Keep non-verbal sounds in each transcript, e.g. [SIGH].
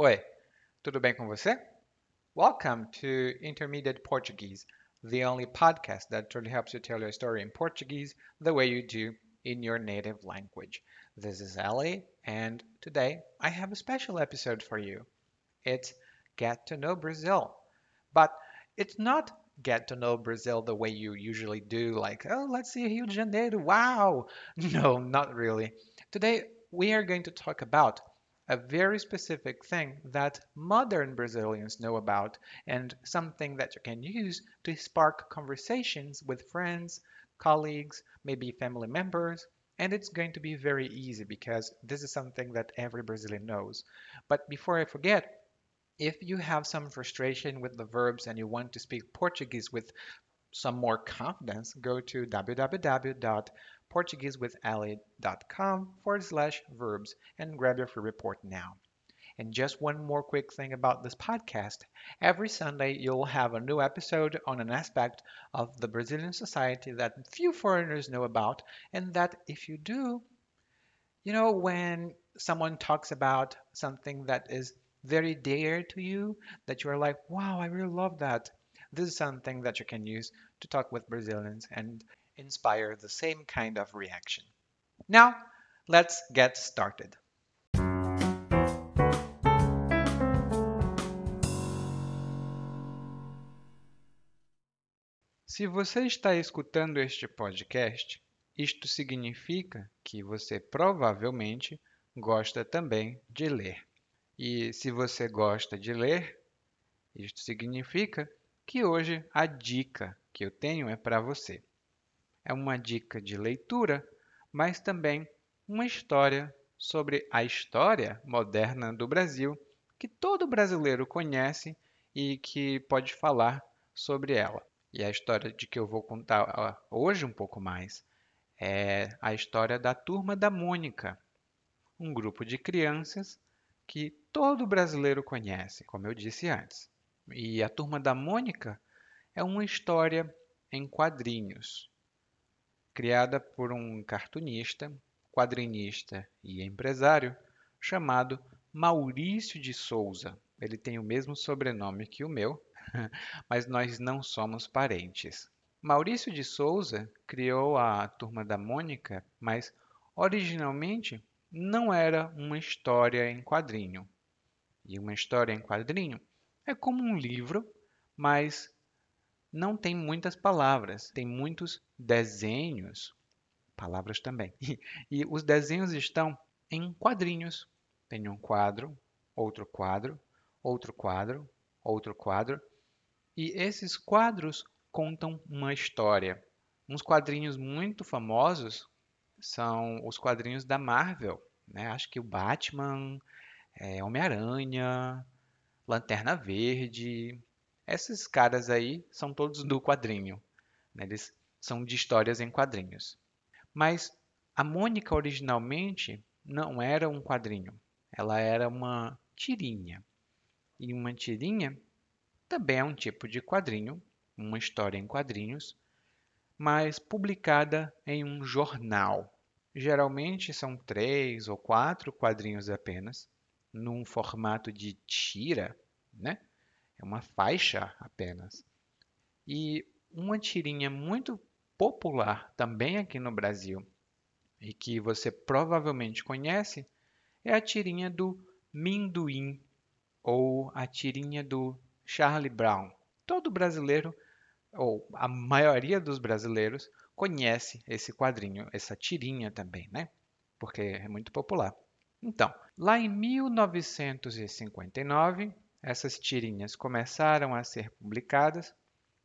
Oi, tudo bem com você? Welcome to Intermediate Portuguese, the only podcast that truly helps you tell your story in Portuguese the way you do in your native language. This is Ali, and today I have a special episode for you. It's Get to Know Brazil. But it's not get to know Brazil the way you usually do, like, oh, let's see Rio de Janeiro, wow. [LAUGHS] No, not really. Today we are going to talk about a very specific thing that modern Brazilians know about and something that you can use to spark conversations with friends, colleagues, maybe family members. And it's going to be very easy because this is something that every Brazilian knows. But before I forget, if you have some frustration with the verbs and you want to speak Portuguese with some more confidence, go to www.portuguesewithali.com forward slash verbs and grab your free report now. And just one more quick thing about this podcast. Every Sunday, you'll have a new episode on an aspect of the Brazilian society that few foreigners know about, and that if you do, you know, when someone talks about something that is very dear to you, that you are like, wow, I really love that. This is something that you can use to talk with Brazilians and inspire the same kind of reaction. Now, let's get started. Se você está escutando este podcast, isto significa que você provavelmente gosta também de ler. E se você gosta de ler, isto significa que hoje a dica que eu tenho é para você. É uma dica de leitura, mas também uma história sobre a história moderna do Brasil que todo brasileiro conhece e que pode falar sobre ela. E a história de que eu vou contar hoje um pouco mais é a história da Turma da Mônica, um grupo de crianças que todo brasileiro conhece, como eu disse antes. E a Turma da Mônica é uma história em quadrinhos, criada por um cartunista, quadrinista e empresário chamado Maurício de Souza. Ele tem o mesmo sobrenome que o meu, [LAUGHS] mas nós não somos parentes. Maurício de Souza criou a Turma da Mônica, mas originalmente não era uma história em quadrinho. E uma história em quadrinho é como um livro, mas não tem muitas palavras, tem muitos desenhos, palavras também. [LAUGHS] E, e os desenhos estão em quadrinhos. Tem um quadro, outro quadro, outro quadro, outro quadro. E esses quadros contam uma história. Uns quadrinhos muito famosos são os quadrinhos da Marvel. Né? Acho que o Batman, é, Homem-Aranha, Lanterna Verde. Esses caras aí são todos do quadrinho. Né? Eles são de histórias em quadrinhos. Mas a Mônica originalmente não era um quadrinho. Ela era uma tirinha. E uma tirinha também é um tipo de quadrinho, uma história em quadrinhos, mas publicada em um jornal. Geralmente são três ou quatro quadrinhos apenas, num formato de tira, né? É uma faixa apenas. E uma tirinha muito popular também aqui no Brasil e que você provavelmente conhece é a tirinha do Minduim ou a tirinha do Charlie Brown. Todo brasileiro, ou a maioria dos brasileiros, conhece esse quadrinho, essa tirinha também, né? Porque é muito popular. Então, lá em 1959, essas tirinhas começaram a ser publicadas,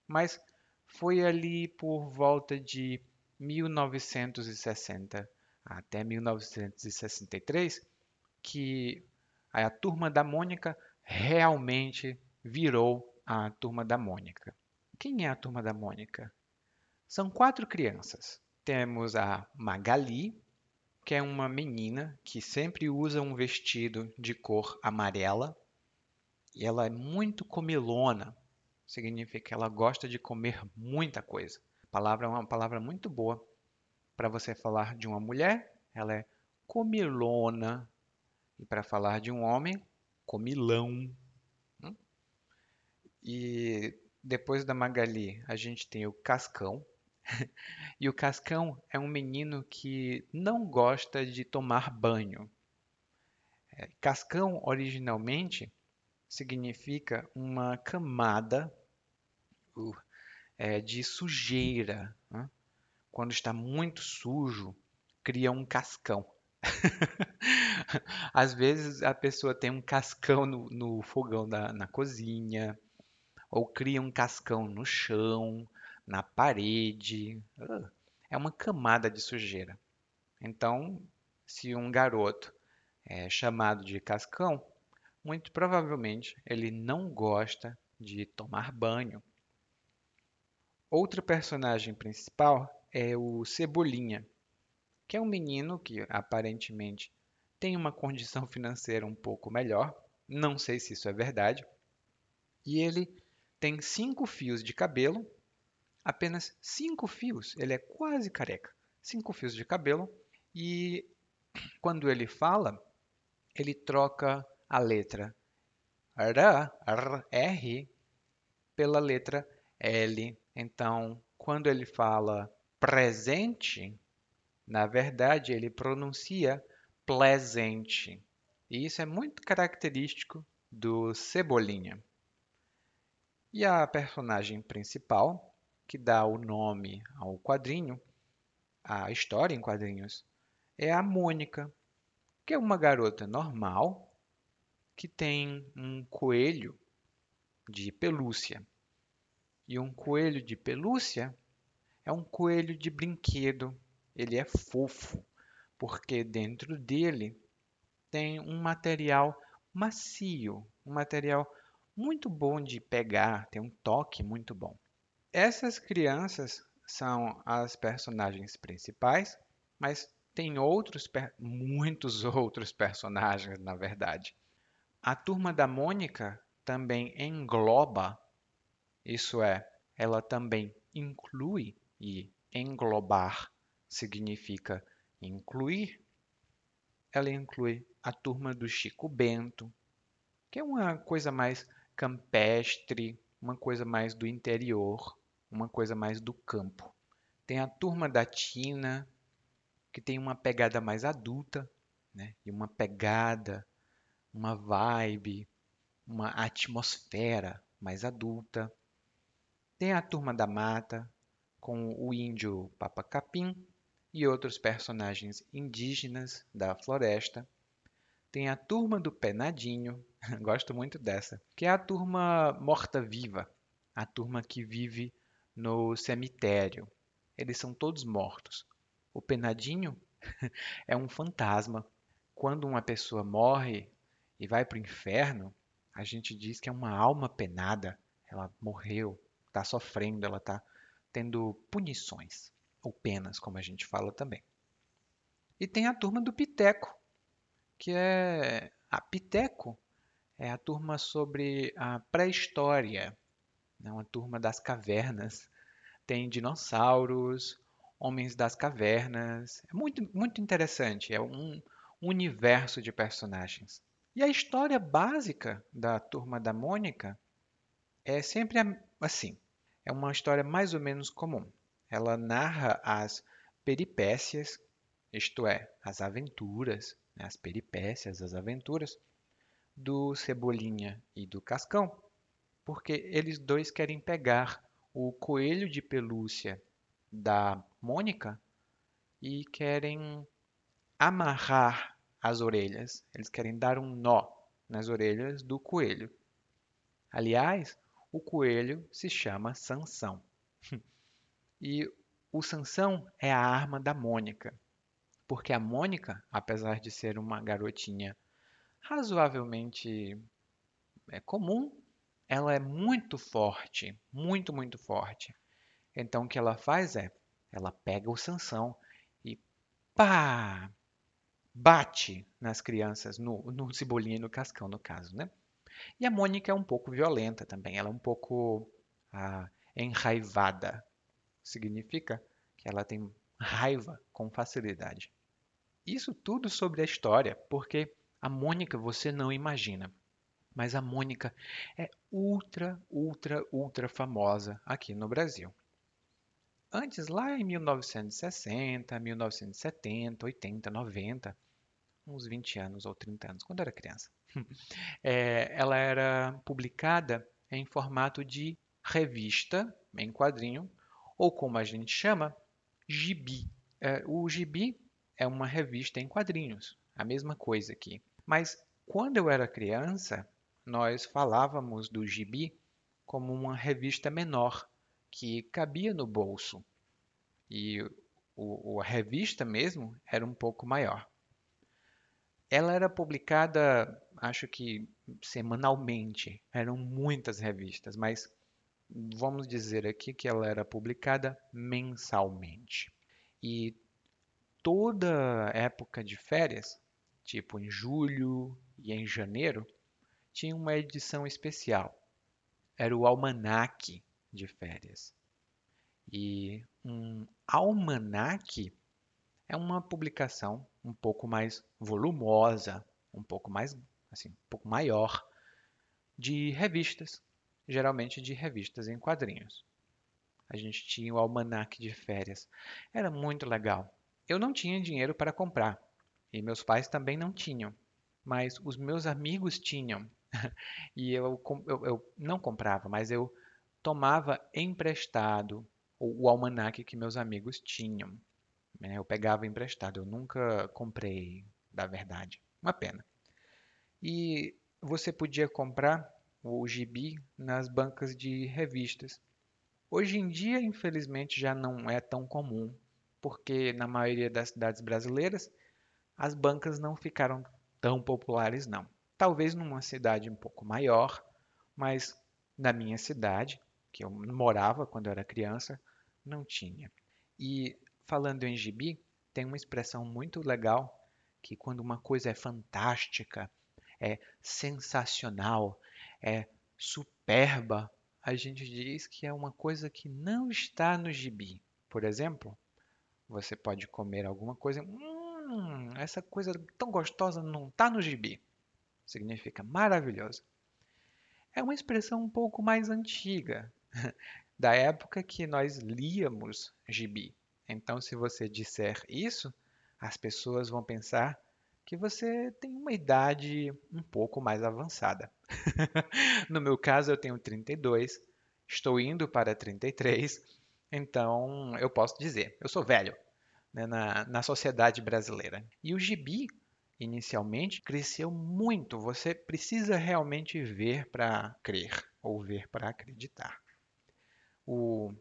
mas foi ali por volta de 1960 até 1963 que a Turma da Mônica realmente virou a Turma da Mônica. Quem é a Turma da Mônica? São quatro crianças. Temos a Magali, que é uma menina que sempre usa um vestido de cor amarela e ela é muito comilona. Significa que ela gosta de comer muita coisa. A palavra é uma palavra muito boa para você falar de uma mulher, ela é comilona. E para falar de um homem, comilão. Hum? E depois da Magali, a gente tem o Cascão. [LAUGHS] E o Cascão é um menino que não gosta de tomar banho. É, Cascão, originalmente, significa uma camada uh, é, de sujeira. Né? Quando está muito sujo, cria um cascão. [LAUGHS] Às vezes a pessoa tem um cascão no, no fogão da, na cozinha, ou cria um cascão no chão, na parede. É uma camada de sujeira. Então, se um garoto é chamado de cascão, muito provavelmente ele não gosta de tomar banho. Outro personagem principal é o Cebolinha, que é um menino que aparentemente tem uma condição financeira um pouco melhor, não sei se isso é verdade, e ele tem cinco fios de cabelo, apenas cinco fios, ele é quase careca, cinco fios de cabelo, e quando ele fala, ele troca a letra R, pela letra L. Então, quando ele fala presente, na verdade ele pronuncia pleasant. E isso é muito característico do Cebolinha. E a personagem principal, que dá o nome ao quadrinho, a história em quadrinhos, é a Mônica, que é uma garota normal que tem um coelho de pelúcia. E um coelho de pelúcia é um coelho de brinquedo. Ele é fofo, porque dentro dele tem um material macio, um material muito bom de pegar, tem um toque muito bom. Essas crianças são as personagens principais, mas tem outros, muitos [LAUGHS] outros personagens, na verdade. A turma da Mônica também engloba, isso é, ela também inclui, e englobar significa incluir. Ela inclui a turma do Chico Bento, que é uma coisa mais campestre, uma coisa mais do interior, uma coisa mais do campo. Tem a turma da Tina, que tem uma pegada mais adulta, né? E uma pegada, uma vibe, uma atmosfera mais adulta. Tem a turma da mata, com o índio Papacapim e outros personagens indígenas da floresta. Tem a turma do Penadinho, [LAUGHS] gosto muito dessa, que é a turma morta-viva, a turma que vive no cemitério. Eles são todos mortos. O penadinho [LAUGHS] é um fantasma. Quando uma pessoa morre e vai para o inferno, a gente diz que é uma alma penada. Ela morreu, está sofrendo, ela está tendo punições, ou penas, como a gente fala também. E tem a turma do Piteco, que é. A Piteco é a turma sobre a pré-história, né? uma turma das cavernas. Tem dinossauros, homens das cavernas. É muito, muito interessante. É um universo de personagens. E a história básica da turma da Mônica é sempre assim. É uma história mais ou menos comum. Ela narra as peripécias, isto é, as aventuras né, as peripécias, as aventuras do Cebolinha e do Cascão, porque eles dois querem pegar o coelho de pelúcia da Mônica e querem amarrar as orelhas. Eles querem dar um nó nas orelhas do coelho. Aliás, o coelho se chama Sansão. [LAUGHS] E o Sansão é a arma da Mônica porque a Mônica, apesar de ser uma garotinha razoavelmente é, comum, ela é muito forte, muito, muito forte. Então o que ela faz é, ela pega o Sansão e pá, bate nas crianças, no, no cebolinha e no cascão, no caso, né? E a Mônica é um pouco violenta também, ela é um pouco ah, enraivada. Significa que ela tem raiva com facilidade. Isso tudo sobre a história, porque a Mônica você não imagina. Mas a Mônica é ultra, ultra, ultra famosa aqui no Brasil. Antes, lá em 1960, 1970, 80, 90, uns 20 anos ou 30 anos, quando eu era criança, [LAUGHS] é, ela era publicada em formato de revista, em quadrinho, ou como a gente chama, gibi. É, o gibi é uma revista em quadrinhos, a mesma coisa aqui. Mas quando eu era criança, nós falávamos do gibi como uma revista menor, que cabia no bolso. E o, a revista mesmo era um pouco maior. Ela era publicada, acho que semanalmente. Eram muitas revistas, mas vamos dizer aqui que ela era publicada mensalmente. E toda época de férias, tipo em julho e em janeiro, tinha uma edição especial. Era o almanaque de férias. E um almanaque é uma publicação um pouco mais volumosa, um pouco mais assim, um pouco maior de revistas, geralmente de revistas em quadrinhos. A gente tinha o almanaque de férias. Era muito legal. Eu não tinha dinheiro para comprar e meus pais também não tinham, mas os meus amigos tinham. [LAUGHS] e eu, eu, eu não comprava, mas eu tomava emprestado o, o almanaque que meus amigos tinham. Né? Eu pegava emprestado, eu nunca comprei, da verdade. Uma pena. E você podia comprar o gibi nas bancas de revistas. Hoje em dia, infelizmente, já não é tão comum, porque na maioria das cidades brasileiras as bancas não ficaram tão populares, não. Talvez numa cidade um pouco maior, mas na minha cidade, que eu morava quando eu era criança, não tinha. E falando em gibi, tem uma expressão muito legal que quando uma coisa é fantástica, é sensacional, é superba, a gente diz que é uma coisa que não está no gibi. Por exemplo, você pode comer alguma coisa, hum, essa coisa tão gostosa não está no gibi significa maravilhoso. É uma expressão um pouco mais antiga, [LAUGHS] da época que nós líamos gibi. Então, se você disser isso, as pessoas vão pensar que você tem uma idade um pouco mais avançada. [LAUGHS] no meu caso, eu tenho 32, estou indo para 33, então eu posso dizer, eu sou velho né, na, na sociedade brasileira. E o gibi inicialmente cresceu muito. Você precisa realmente ver para crer ou ver para acreditar. O,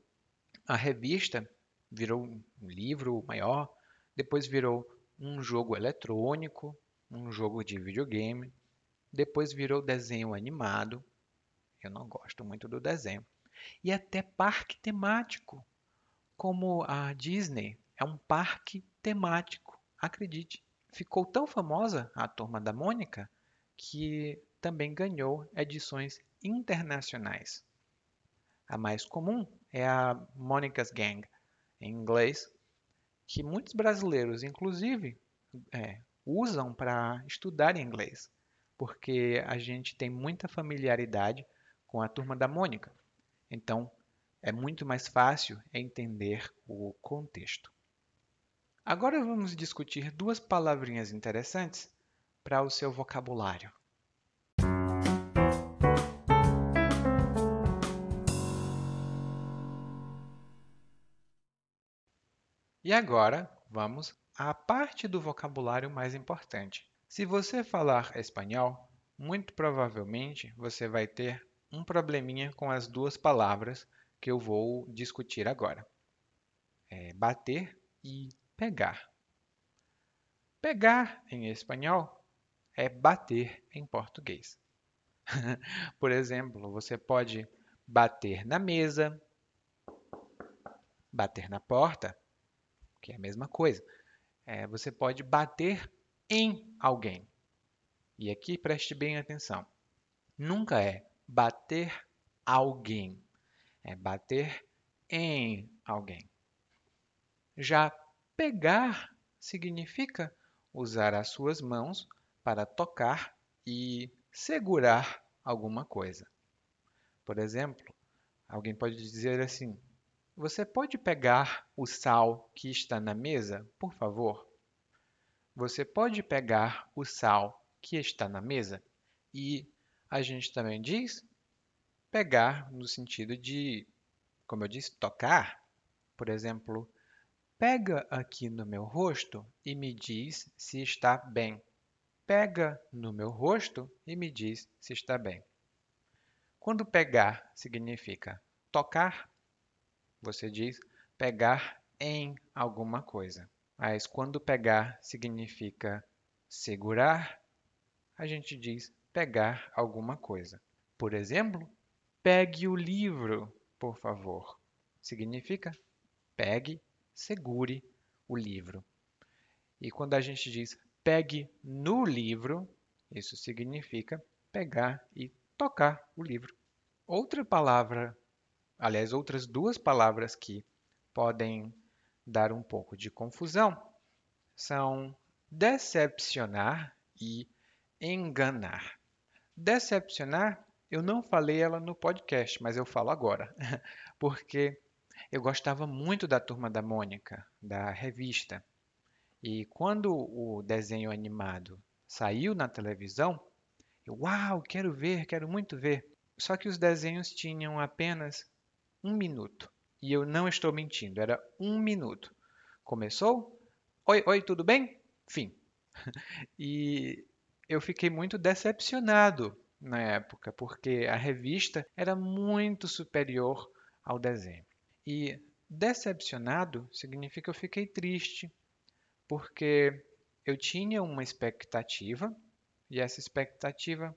a revista virou um livro maior, depois virou um jogo eletrônico, um jogo de videogame, depois virou desenho animado. Eu não gosto muito do desenho. E até parque temático, como a Disney é um parque temático, acredite ficou tão famosa a Turma da Mônica que também ganhou edições internacionais. A mais comum é a Monica's Gang, em inglês, que muitos brasileiros, inclusive, é, usam para estudar inglês, porque a gente tem muita familiaridade com a Turma da Mônica. Então, é muito mais fácil entender o contexto. Agora vamos discutir duas palavrinhas interessantes para o seu vocabulário. E agora vamos à parte do vocabulário mais importante. Se você falar espanhol, muito provavelmente você vai ter um probleminha com as duas palavras que eu vou discutir agora. É bater e pegar. Pegar em espanhol é bater em português. [LAUGHS] Por exemplo, você pode bater na mesa, bater na porta, que é a mesma coisa. É, você pode bater em alguém. E aqui preste bem atenção. Nunca é bater alguém, é bater em alguém. Já Pegar significa usar as suas mãos para tocar e segurar alguma coisa. Por exemplo, alguém pode dizer assim: Você pode pegar o sal que está na mesa, por favor? Você pode pegar o sal que está na mesa? E a gente também diz pegar no sentido de, como eu disse, tocar. Por exemplo, pega aqui no meu rosto e me diz se está bem. Pega no meu rosto e me diz se está bem. Quando pegar significa tocar, você diz pegar em alguma coisa. Mas quando pegar significa segurar, a gente diz pegar alguma coisa. Por exemplo, pegue o livro, por favor. Significa pegue, segure o livro. E quando a gente diz pegue no livro, isso significa pegar e tocar o livro. Outra palavra, aliás, outras duas palavras que podem dar um pouco de confusão são decepcionar e enganar. Decepcionar, eu não falei ela no podcast, mas eu falo agora, [LAUGHS] porque eu gostava muito da Turma da Mônica, da revista. E quando o desenho animado saiu na televisão, eu, uau, quero ver, quero muito ver. Só que os desenhos tinham apenas um minuto. E eu não estou mentindo, era um minuto. Começou? Oi, oi, tudo bem? Fim. [LAUGHS] E eu fiquei muito decepcionado na época, porque a revista era muito superior ao desenho. E decepcionado significa que eu fiquei triste, porque eu tinha uma expectativa e essa expectativa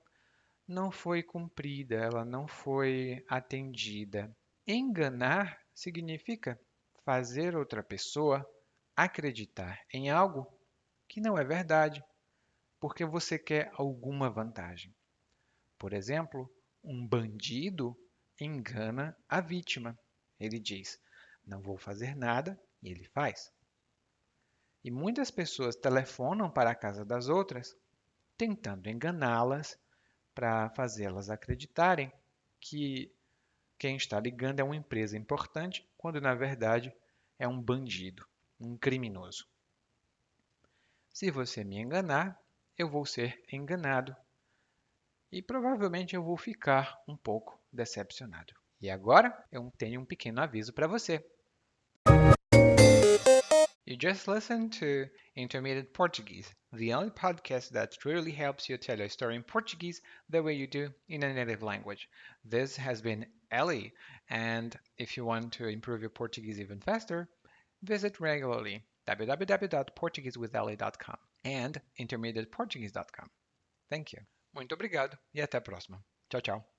não foi cumprida, ela não foi atendida. Enganar significa fazer outra pessoa acreditar em algo que não é verdade, porque você quer alguma vantagem. Por exemplo, um bandido engana a vítima. Ele diz: Não vou fazer nada, e ele faz. E muitas pessoas telefonam para a casa das outras tentando enganá-las para fazê-las acreditarem que quem está ligando é uma empresa importante, quando na verdade é um bandido, um criminoso. Se você me enganar, eu vou ser enganado e provavelmente eu vou ficar um pouco decepcionado. E agora eu tenho um pequeno aviso para você. You just listened to Intermediate Portuguese, the only podcast that truly helps you tell a story in Portuguese the way you do in a native language. This has been Ellie, and if you want to improve your Portuguese even faster, visit regularly www.portuguesewithellie.com and intermediateportuguese.com. Thank you. Muito obrigado e até a próxima. Tchau, tchau.